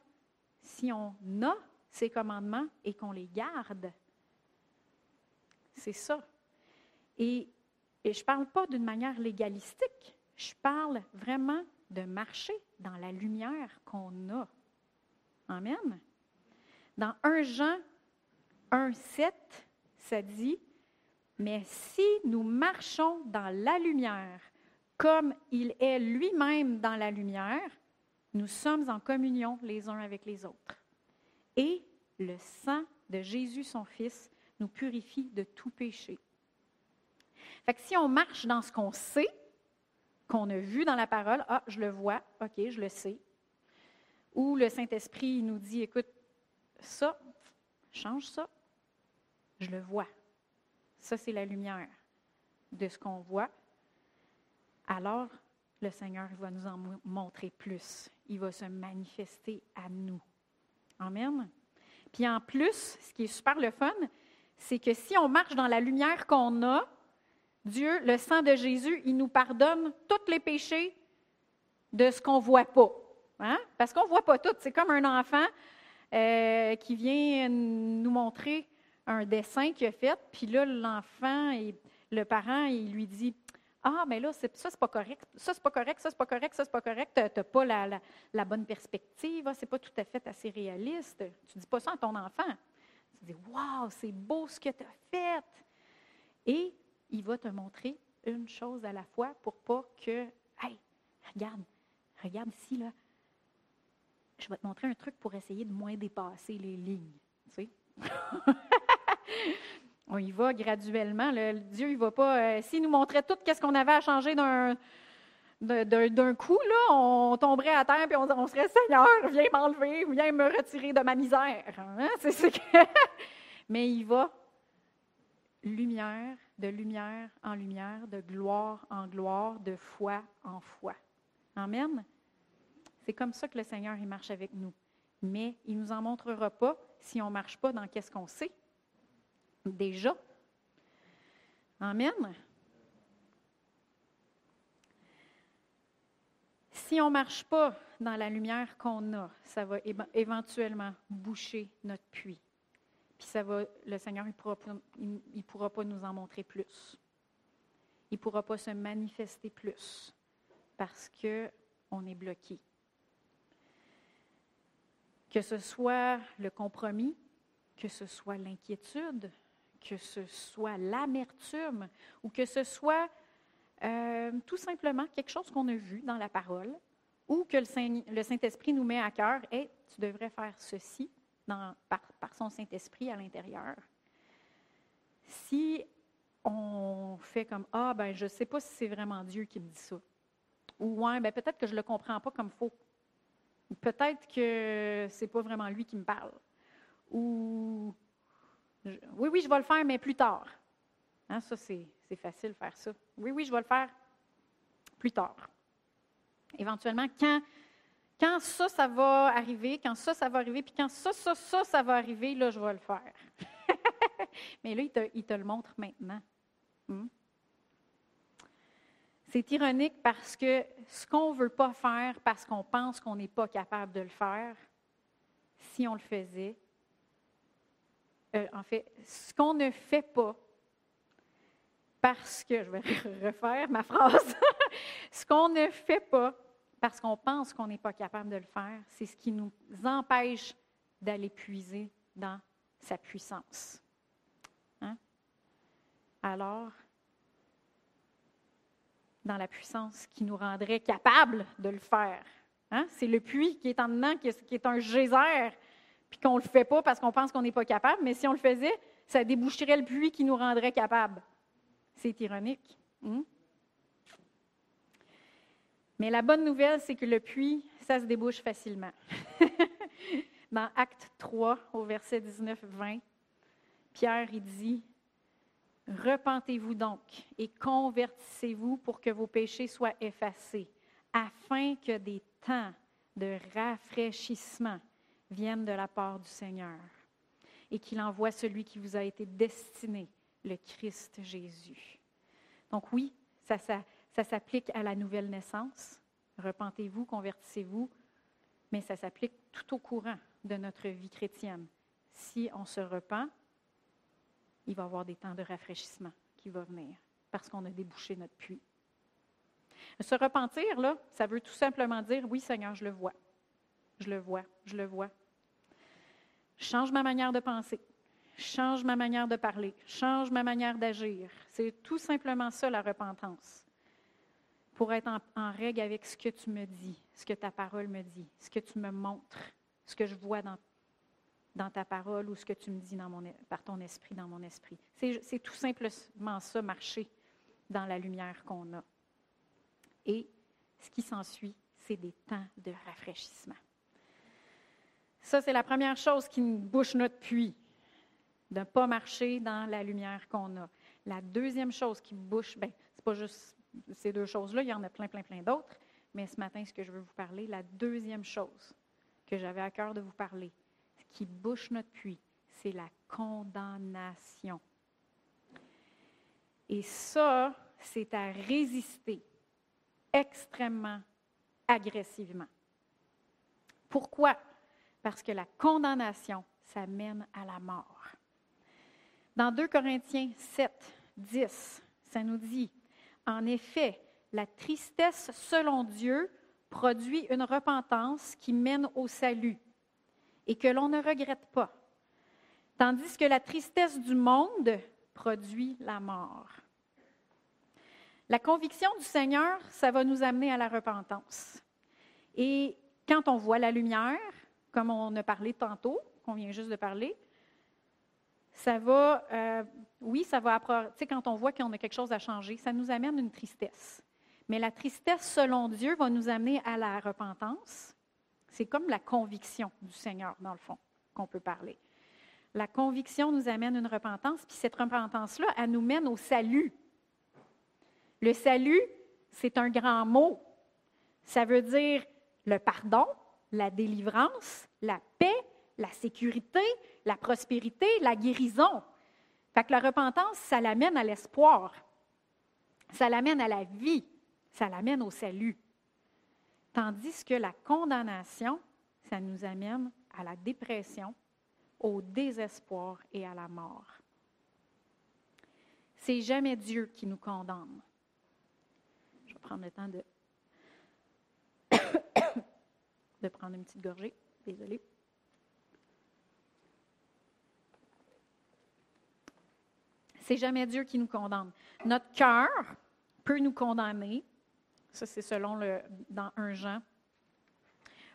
si on a ses commandements et qu'on les garde. C'est ça. Et, et je ne parle pas d'une manière légalistique, je parle vraiment de marcher dans la lumière qu'on a. Amen. Dans 1 Jean 1, 7, ça dit mais si nous marchons dans la lumière, comme il est lui-même dans la lumière, nous sommes en communion les uns avec les autres. Et le sang de Jésus, son Fils, nous purifie de tout péché. Fait que si on marche dans ce qu'on sait, qu'on a vu dans la parole, ah, je le vois, OK, je le sais. Ou le Saint-Esprit nous dit, écoute, ça, change ça, je le vois. Ça, c'est la lumière de ce qu'on voit. Alors, le Seigneur va nous en montrer plus. Il va se manifester à nous. Amen. Puis en plus, ce qui est super le fun, c'est que si on marche dans la lumière qu'on a, Dieu, le sang de Jésus, il nous pardonne tous les péchés de ce qu'on ne voit pas. Hein? Parce qu'on ne voit pas tout. C'est comme un enfant euh, qui vient nous montrer un dessin qu'il a fait, puis là, l'enfant, et le parent, il lui dit Ah, mais là, ça, c'est pas correct, ça, c'est pas correct, ça, c'est pas correct, ça, c'est pas correct, tu n'as pas la, bonne perspective, c'est pas tout à fait assez réaliste. Tu dis pas ça à ton enfant. Tu dis Waouh, c'est beau ce que tu as fait. Et il va te montrer une chose à la fois pour pas que, hey, regarde, regarde ici, là. Je vais te montrer un truc pour essayer de moins dépasser les lignes. Tu sais? [LAUGHS] On y va graduellement. Dieu, il va pas. Euh, s'il nous montrait tout qu'est-ce qu'on avait à changer d'un d'un coup, là, on tomberait à terre et on, serait Seigneur, viens m'enlever, viens me retirer de ma misère. Hein? [LAUGHS] [LAUGHS] Mais il va lumière, de lumière en lumière, de gloire en gloire, de foi en foi. Amen? C'est comme ça que le Seigneur il marche avec nous. Mais il ne nous en montrera pas si on ne marche pas dans qu'est-ce qu'on sait déjà. Amen. Si on ne marche pas dans la lumière qu'on a, ça va éventuellement boucher notre puits. Puis ça va, le Seigneur, il ne pourra, pas nous en montrer plus. Il ne pourra pas se manifester plus parce qu'on est bloqué. Que ce soit le compromis, que ce soit l'inquiétude, que ce soit l'amertume ou que ce soit euh, tout simplement quelque chose qu'on a vu dans la parole ou que le Saint-Esprit nous met à cœur, et tu devrais faire ceci par, son Saint-Esprit à l'intérieur. Si on fait comme Ah, ben je ne sais pas si c'est vraiment Dieu qui me dit ça. Ou ouais, ben peut-être que je ne le comprends pas comme faut. Peut-être que c'est pas vraiment lui qui me parle. Ou oui, oui, je vais le faire, mais plus tard. Hein, ça, c'est facile de faire ça. Oui, oui, je vais le faire plus tard. Éventuellement, quand, ça, ça va arriver, quand ça, ça va arriver, puis quand ça, ça, ça, ça va arriver, là, je vais le faire. [LAUGHS] mais là, il te, le montre maintenant. Hmm? C'est ironique parce que ce qu'on ne veut pas faire parce qu'on pense qu'on n'est pas capable de le faire, si on le faisait, euh, en fait, ce qu'on ne fait pas, parce que, je vais refaire ma phrase, [LAUGHS] ce qu'on ne fait pas parce qu'on pense qu'on n'est pas capable de le faire, c'est ce qui nous empêche d'aller puiser dans sa puissance. Hein? Alors, dans la puissance qui nous rendrait capable de le faire. Hein? C'est le puits qui est en dedans, qui est un geyser puis qu'on ne le fait pas parce qu'on pense qu'on n'est pas capable, mais si on le faisait, ça déboucherait le puits qui nous rendrait capable. C'est ironique. Hein? Mais la bonne nouvelle, c'est que le puits, ça se débouche facilement. [LAUGHS] Dans Acte 3, au verset 19-20, Pierre, il dit, Repentez-vous donc et convertissez-vous pour que vos péchés soient effacés, afin que des temps de rafraîchissement viennent de la part du Seigneur et qu'il envoie celui qui vous a été destiné, le Christ Jésus. Donc oui, ça, s'applique à la nouvelle naissance. Repentez-vous, convertissez-vous, mais ça s'applique tout au courant de notre vie chrétienne. Si on se repent, il va y avoir des temps de rafraîchissement qui vont venir parce qu'on a débouché notre puits. Se repentir, là, ça veut tout simplement dire, oui Seigneur, je le vois. Je le vois, je le vois. Change ma manière de penser, change ma manière de parler, change ma manière d'agir. C'est tout simplement ça la repentance. Pour être en, règle avec ce que tu me dis, ce que ta parole me dit, ce que tu me montres, ce que je vois dans, dans ta parole ou ce que tu me dis mon, par ton esprit, dans mon esprit. C'est tout simplement ça, marcher dans la lumière qu'on a. Et ce qui s'ensuit, c'est des temps de rafraîchissement. Ça, c'est la première chose qui bouche notre puits, de ne pas marcher dans la lumière qu'on a. La deuxième chose qui bouche, bien, ce n'est pas juste ces deux choses-là, il y en a plein, plein, plein d'autres, mais ce matin, ce que je veux vous parler, la deuxième chose que j'avais à cœur de vous parler, qui bouche notre puits, c'est la condamnation. Et ça, c'est à résister extrêmement agressivement. Pourquoi? Parce que la condamnation, ça mène à la mort. Dans 2 Corinthiens 7, 10, ça nous dit, en effet, la tristesse selon Dieu produit une repentance qui mène au salut et que l'on ne regrette pas, tandis que la tristesse du monde produit la mort. La conviction du Seigneur, ça va nous amener à la repentance. Et quand on voit la lumière, comme on a parlé tantôt, qu'on vient juste de parler, ça va, euh, oui, ça va, tu sais, quand on voit qu'on a quelque chose à changer, ça nous amène une tristesse. Mais la tristesse, selon Dieu, va nous amener à la repentance. C'est comme la conviction du Seigneur, dans le fond, qu'on peut parler. La conviction nous amène une repentance, puis cette repentance-là, elle nous mène au salut. Le salut, c'est un grand mot. Ça veut dire le pardon, la délivrance, la paix, la sécurité, la prospérité, la guérison. Fait que la repentance, ça l'amène à l'espoir. Ça l'amène à la vie. Ça l'amène au salut. Tandis que la condamnation, ça nous amène à la dépression, au désespoir et à la mort. C'est jamais Dieu qui nous condamne prendre le temps [COUGHS] de prendre une petite gorgée. Désolée. C'est jamais Dieu qui nous condamne. Notre cœur peut nous condamner. Ça, c'est selon le, dans 1 Jean,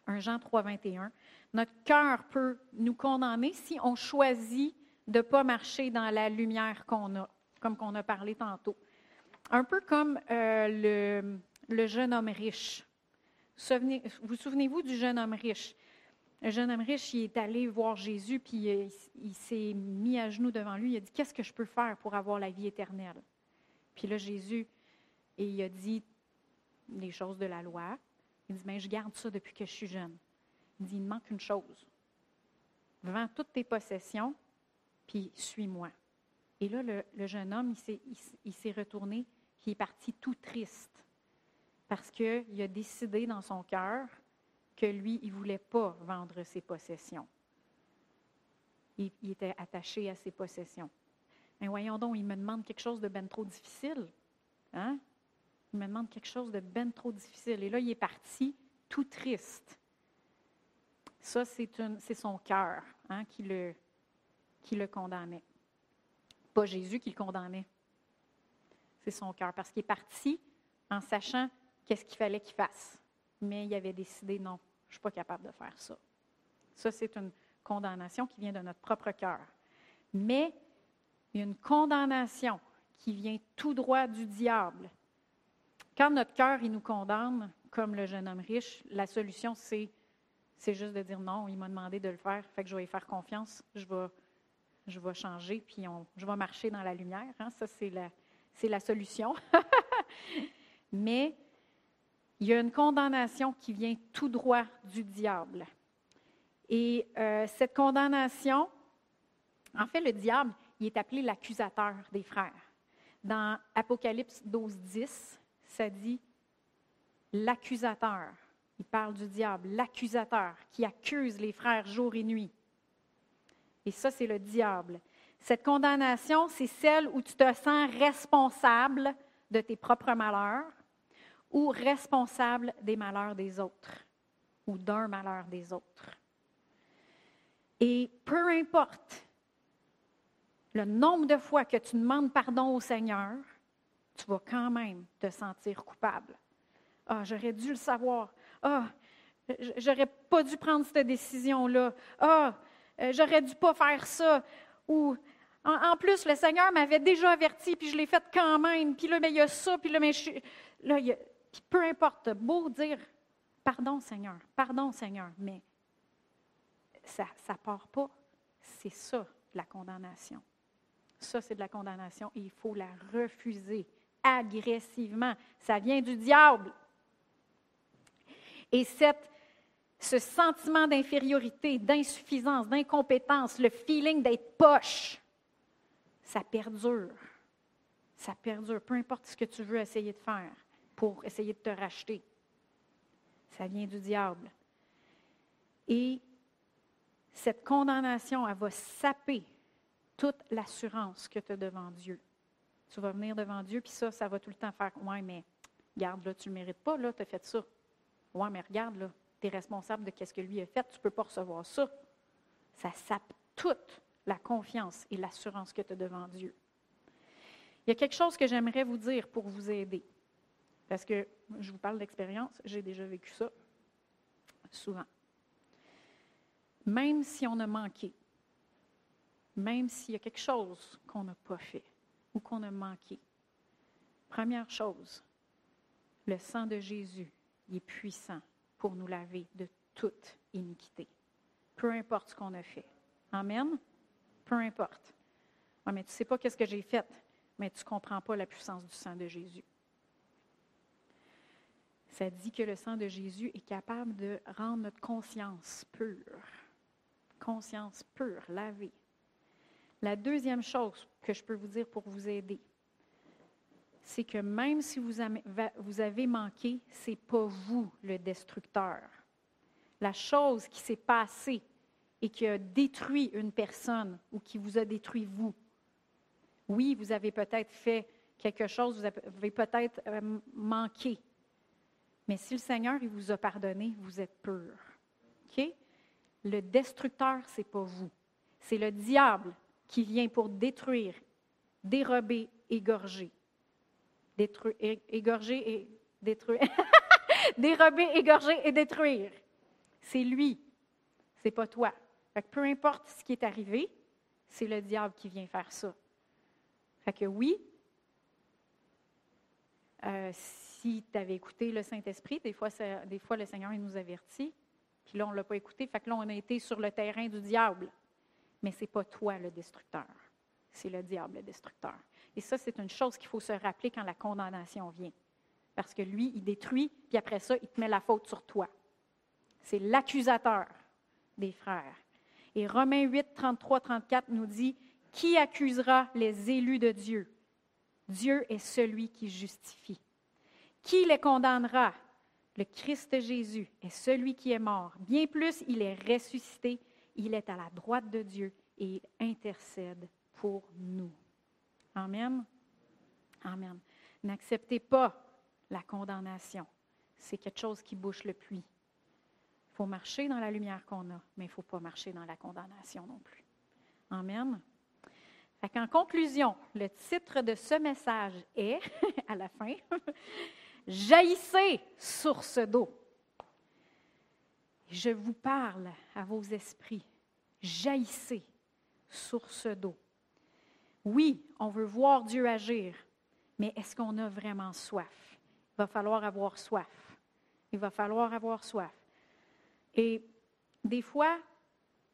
1 Jean 3, 21. Notre cœur peut nous condamner si on choisit de ne pas marcher dans la lumière qu'on a, comme qu'on a parlé tantôt. Un peu comme euh, le, jeune homme riche. vous souvenez-vous du jeune homme riche? Le jeune homme riche, il est allé voir Jésus, puis euh, il, s'est mis à genoux devant lui. Il a dit Qu'est-ce que je peux faire pour avoir la vie éternelle Puis là, Jésus, et il a dit les choses de la loi. Il dit Mais je garde ça depuis que je suis jeune. Il dit Il manque une chose. Vends toutes tes possessions, puis suis-moi. Et là, le, jeune homme, il s'est retourné, qui est parti tout triste parce qu'il a décidé dans son cœur que lui, il ne voulait pas vendre ses possessions. Il, était attaché à ses possessions. Mais voyons donc, il me demande quelque chose de ben trop difficile. Hein? Il me demande quelque chose de ben trop difficile. Et là, il est parti tout triste. Ça, c'est son cœur hein, qui, le, condamnait. Pas Jésus qui le condamnait c'est son cœur, parce qu'il est parti en sachant qu'est-ce qu'il fallait qu'il fasse. Mais il avait décidé, non, je ne suis pas capable de faire ça. Ça, c'est une condamnation qui vient de notre propre cœur. Mais il y a une condamnation qui vient tout droit du diable. Quand notre cœur, il nous condamne, comme le jeune homme riche, la solution, c'est, c'est juste de dire non, il m'a demandé de le faire, fait que je vais y faire confiance, je vais, je vais changer, puis on, je vais marcher dans la lumière. Hein. Ça, c'est la, c'est la solution. [LAUGHS] Mais il y a une condamnation qui vient tout droit du diable. Et euh, cette condamnation, en fait, le diable, il est appelé l'accusateur des frères. Dans Apocalypse 12, 10, ça dit l'accusateur. Il parle du diable, l'accusateur qui accuse les frères jour et nuit. Et ça, c'est le diable. Cette condamnation, c'est celle où tu te sens responsable de tes propres malheurs ou responsable des malheurs des autres ou d'un malheur des autres. Et peu importe le nombre de fois que tu demandes pardon au Seigneur, tu vas quand même te sentir coupable. Ah, j'aurais dû le savoir. Ah, j'aurais pas dû prendre cette décision-là. Ah, j'aurais dû pas faire ça. Ou En, plus, le Seigneur m'avait déjà averti, puis je l'ai fait quand même. Puis là, mais il y a ça, puis là, mais je, là, il y a, puis peu importe, beau dire pardon, Seigneur, pardon, Seigneur, mais ça ne part pas. C'est ça, la condamnation. Ça, c'est de la condamnation et il faut la refuser agressivement. Ça vient du diable. Et cette, ce sentiment d'infériorité, d'insuffisance, d'incompétence, le feeling d'être poche, ça perdure. Ça perdure, peu importe ce que tu veux essayer de faire pour essayer de te racheter. Ça vient du diable. Et cette condamnation, elle va saper toute l'assurance que tu as devant Dieu. Tu vas venir devant Dieu, puis ça, ça va tout le temps faire Ouais, mais regarde, là, tu ne mérites pas, là, tu as fait ça. Ouais, mais regarde, là, tu es responsable de ce que lui a fait, tu ne peux pas recevoir ça. Ça sape toute la confiance et l'assurance que tu as devant Dieu. Il y a quelque chose que j'aimerais vous dire pour vous aider. Parce que je vous parle d'expérience, j'ai déjà vécu ça souvent. Même si on a manqué, même s'il y a quelque chose qu'on n'a pas fait ou qu'on a manqué, première chose, le sang de Jésus est puissant pour nous laver de toute iniquité, peu importe ce qu'on a fait. Amen? Peu importe. mais tu ne sais pas qu'est-ce que j'ai fait, mais tu ne comprends pas la puissance du sang de Jésus. Ça dit que le sang de Jésus est capable de rendre notre conscience pure. Conscience pure, lavée. La deuxième chose que je peux vous dire pour vous aider, c'est que même si vous avez manqué, ce n'est pas vous le destructeur. La chose qui s'est passée et qui a détruit une personne ou qui vous a détruit vous, oui, vous avez peut-être fait quelque chose, vous avez peut-être euh, manqué, mais si le Seigneur il vous a pardonné, vous êtes pur. OK? Le destructeur, ce n'est pas vous. C'est le diable qui vient pour détruire, dérober, égorger. Détruire, égorger et détruire. [LAUGHS] dérober, égorger et détruire. C'est lui. C'est pas toi. peu importe ce qui est arrivé, c'est le diable qui vient faire ça. Fait que oui, euh, si tu avais écouté le Saint-Esprit, des fois, des fois le Seigneur il nous avertit, puis là, on ne l'a pas écouté, fait que là, on a été sur le terrain du diable. Mais ce n'est pas toi le destructeur, c'est le diable le destructeur. Et ça, c'est une chose qu'il faut se rappeler quand la condamnation vient. Parce que lui, il détruit, puis après ça, il te met la faute sur toi. C'est l'accusateur des frères. Et Romains 8, 33, 34 nous dit, Qui accusera les élus de Dieu? Dieu est celui qui justifie. Qui les condamnera? Le Christ Jésus est celui qui est mort. Bien plus, il est ressuscité. Il est à la droite de Dieu et il intercède pour nous. Amen. Amen. N'acceptez pas la condamnation. C'est quelque chose qui bouche le puits. Il faut marcher dans la lumière qu'on a, mais il ne faut pas marcher dans la condamnation non plus. Amen. en conclusion, le titre de ce message est, [LAUGHS] à la fin, [LAUGHS] Jaillissez, source d'eau. Je vous parle à vos esprits. Jaillissez, source d'eau. Oui, on veut voir Dieu agir, mais est-ce qu'on a vraiment soif? Il va falloir avoir soif. Il va falloir avoir soif. Et des fois,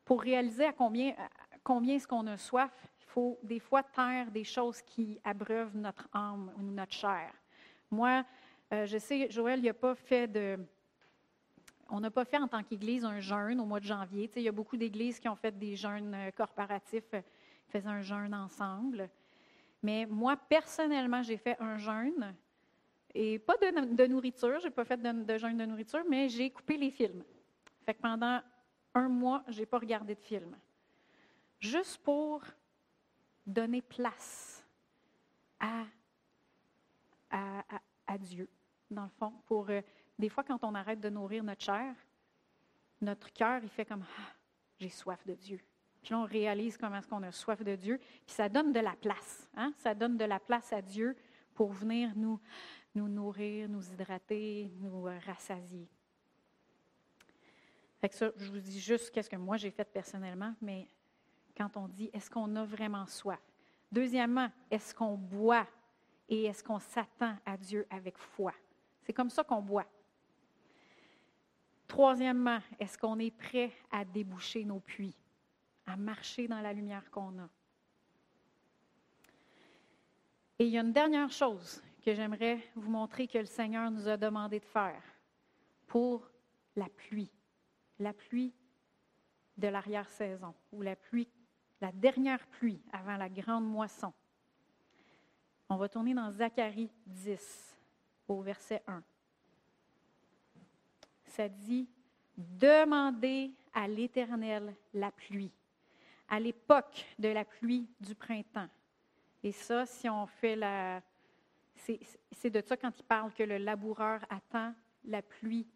pour réaliser à combien, combien est-ce qu'on a soif, il faut des fois taire des choses qui abreuvent notre âme ou notre chair. Moi, euh, je sais, Joël, il n'a pas fait de. On n'a pas fait en tant qu'Église un jeûne au mois de janvier. il y a beaucoup d'églises qui ont fait des jeûnes euh, corporatifs, euh, faisaient un jeûne ensemble. Mais moi, personnellement, j'ai fait un jeûne. Et pas de, nourriture, je n'ai pas fait de, jeûne de nourriture, mais j'ai coupé les films. Fait que pendant un mois, je n'ai pas regardé de films. Juste pour donner place à, à Dieu dans le fond, pour euh, des fois, quand on arrête de nourrir notre chair, notre cœur, il fait comme ah, j'ai soif de Dieu. Puis là, on réalise comment est-ce qu'on a soif de Dieu. Puis ça donne de la place. Hein? Ça donne de la place à Dieu pour venir nous, nous nourrir, nous hydrater, nous euh, rassasier. Fait que ça, je vous dis juste qu'est-ce que moi j'ai fait personnellement, mais quand on dit est-ce qu'on a vraiment soif? Deuxièmement, est-ce qu'on boit? Et est-ce qu'on s'attend à Dieu avec foi? C'est comme ça qu'on boit. Troisièmement, est-ce qu'on est prêt à déboucher nos puits, à marcher dans la lumière qu'on a? Et il y a une dernière chose que j'aimerais vous montrer que le Seigneur nous a demandé de faire pour la pluie, la pluie de l'arrière-saison ou la pluie, la dernière pluie avant la grande moisson. On va tourner dans Zacharie 10 au verset 1. Ça dit Demandez à l'Éternel la pluie, à l'époque de la pluie du printemps. Et ça, si on fait la. C'est de ça quand il parle que le laboureur attend la pluie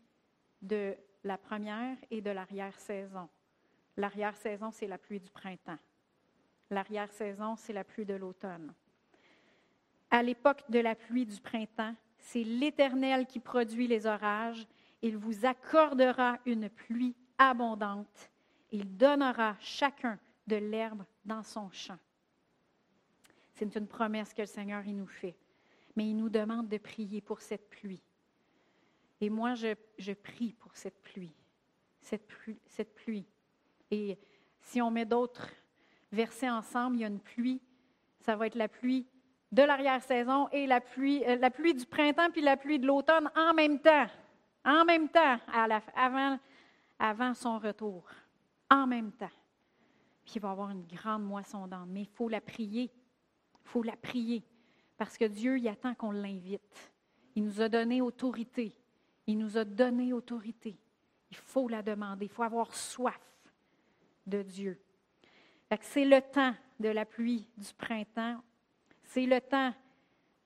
de la première et de l'arrière-saison. L'arrière-saison, c'est la pluie du printemps. L'arrière-saison, c'est la pluie de l'automne. À l'époque de la pluie du printemps, c'est l'Éternel qui produit les orages. Il vous accordera une pluie abondante. Il donnera chacun de l'herbe dans son champ. C'est une promesse que le Seigneur il nous fait. Mais il nous demande de prier pour cette pluie. Et moi, je, je prie pour cette pluie, cette pluie, cette pluie. Et si on met d'autres versets ensemble, il y a une pluie, ça va être la pluie de l'arrière-saison et la pluie, euh, la pluie du printemps puis la pluie de l'automne en même temps. En même temps, avant, son retour. En même temps. Puis il va avoir une grande moisson d'âme. Mais il faut la prier. Il faut la prier. Parce que Dieu, il attend qu'on l'invite. Il nous a donné autorité. Il nous a donné autorité. Il faut la demander. Il faut avoir soif de Dieu. C'est le temps de la pluie du printemps. C'est le temps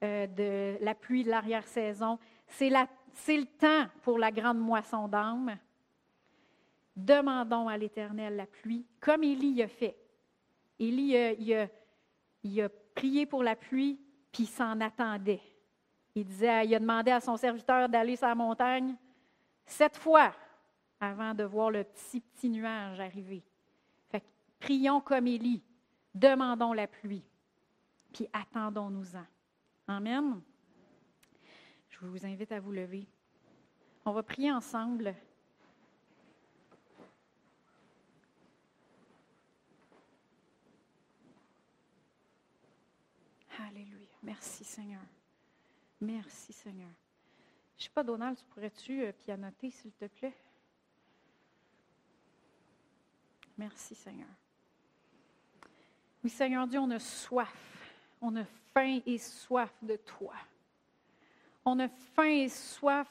euh, de la pluie de l'arrière-saison. C'est le temps pour la grande moisson d'âme. Demandons à l'Éternel la pluie, comme Élie a fait. Élie, il a, prié pour la pluie, puis s'en attendait. Il disait, il a demandé à son serviteur d'aller sur la montagne sept fois avant de voir le petit, petit nuage arriver. Fait prions comme Élie, demandons la pluie, puis attendons-nous-en. Amen. Je vous invite à vous lever. On va prier ensemble. Alléluia. Merci Seigneur. Merci, Seigneur. Je ne sais pas, Donald, pourrais-tu euh, pianoter, s'il te plaît? Merci, Seigneur. Oui, Seigneur Dieu, on a soif. On a faim et soif de toi. On a faim et soif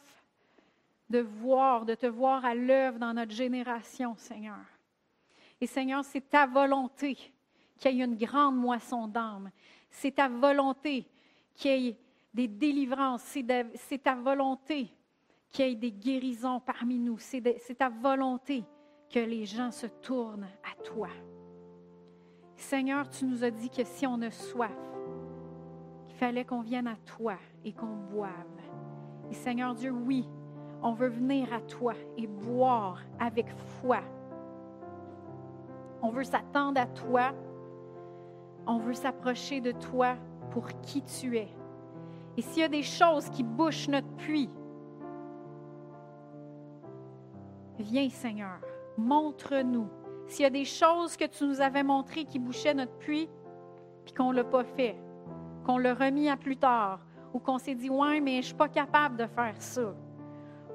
de voir, de te voir à l'œuvre dans notre génération, Seigneur. Et Seigneur, c'est ta volonté qu'il y ait une grande moisson d'âme. C'est ta volonté qu'il y ait des délivrances, c'est ta volonté qu'il y ait des guérisons parmi nous, c'est ta volonté que les gens se tournent à toi. Seigneur, tu nous as dit que si on a soif, fallait qu'on vienne à toi et qu'on boive. Et Seigneur Dieu, oui, on veut venir à toi et boire avec foi. On veut s'attendre à toi. On veut s'approcher de toi pour qui tu es. Et s'il y a des choses qui bouchent notre puits, viens Seigneur, montre-nous. S'il y a des choses que tu nous avais montrées qui bouchaient notre puits, puis qu'on ne l'a pas fait, qu'on l'a remis à plus tard, ou qu'on s'est dit, ouais, mais je suis pas capable de faire ça.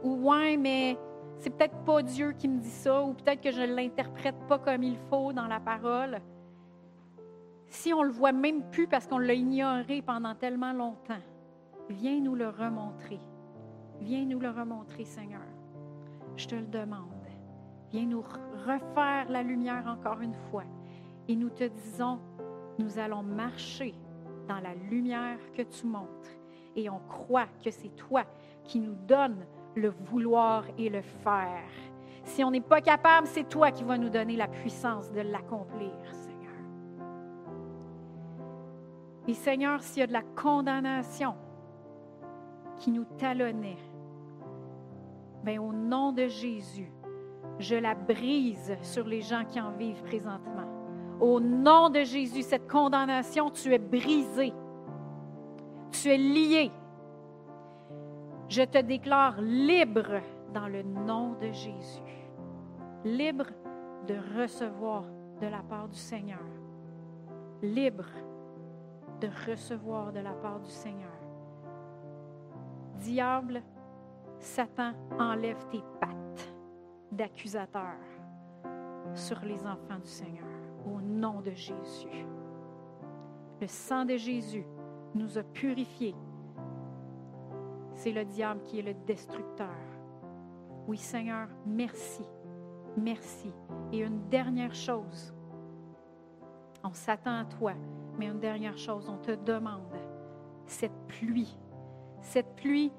Ou ouais, mais c'est peut-être pas Dieu qui me dit ça, ou peut-être que je ne l'interprète pas comme il faut dans la parole. Si on le voit même plus parce qu'on l'a ignoré pendant tellement longtemps, Viens nous le remontrer. Viens nous le remontrer, Seigneur. Je te le demande. Viens nous refaire la lumière encore une fois. Et nous te disons, nous allons marcher dans la lumière que tu montres. Et on croit que c'est toi qui nous donnes le vouloir et le faire. Si on n'est pas capable, c'est toi qui vas nous donner la puissance de l'accomplir, Seigneur. Et Seigneur, s'il y a de la condamnation, qui nous talonnait, bien, au nom de Jésus, je la brise sur les gens qui en vivent présentement. Au nom de Jésus, cette condamnation, tu es brisée. Tu es lié. Je te déclare libre dans le nom de Jésus. Libre de recevoir de la part du Seigneur. Libre de recevoir de la part du Seigneur. Diable, Satan enlève tes pattes d'accusateur sur les enfants du Seigneur au nom de Jésus. Le sang de Jésus nous a purifiés. C'est le diable qui est le destructeur. Oui, Seigneur, merci. Merci. Et une dernière chose, on s'attend à toi, mais une dernière chose, on te demande cette pluie, cette pluie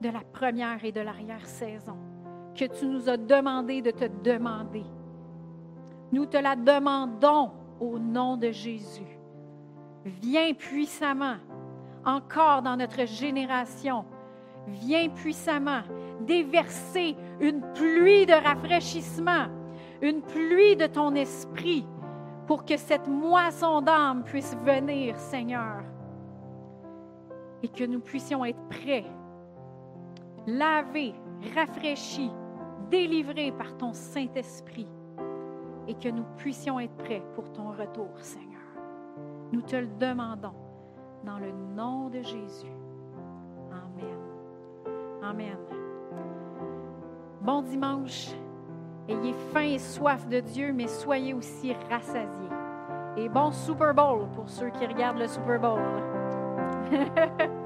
de la première et de l'arrière-saison que tu nous as demandé de te demander. Nous te la demandons au nom de Jésus. Viens puissamment, encore dans notre génération. Viens puissamment déverser une pluie de rafraîchissement, une pluie de ton esprit pour que cette moisson d'âme puisse venir, Seigneur, et que nous puissions être prêts, lavés, rafraîchis, délivrés par ton Saint-Esprit, et que nous puissions être prêts pour ton retour, Seigneur. Nous te le demandons dans le nom de Jésus. Amen. Amen. Bon dimanche. Ayez faim et soif de Dieu, mais soyez aussi rassasiés. Et bon Super Bowl pour ceux qui regardent le Super Bowl. [LAUGHS]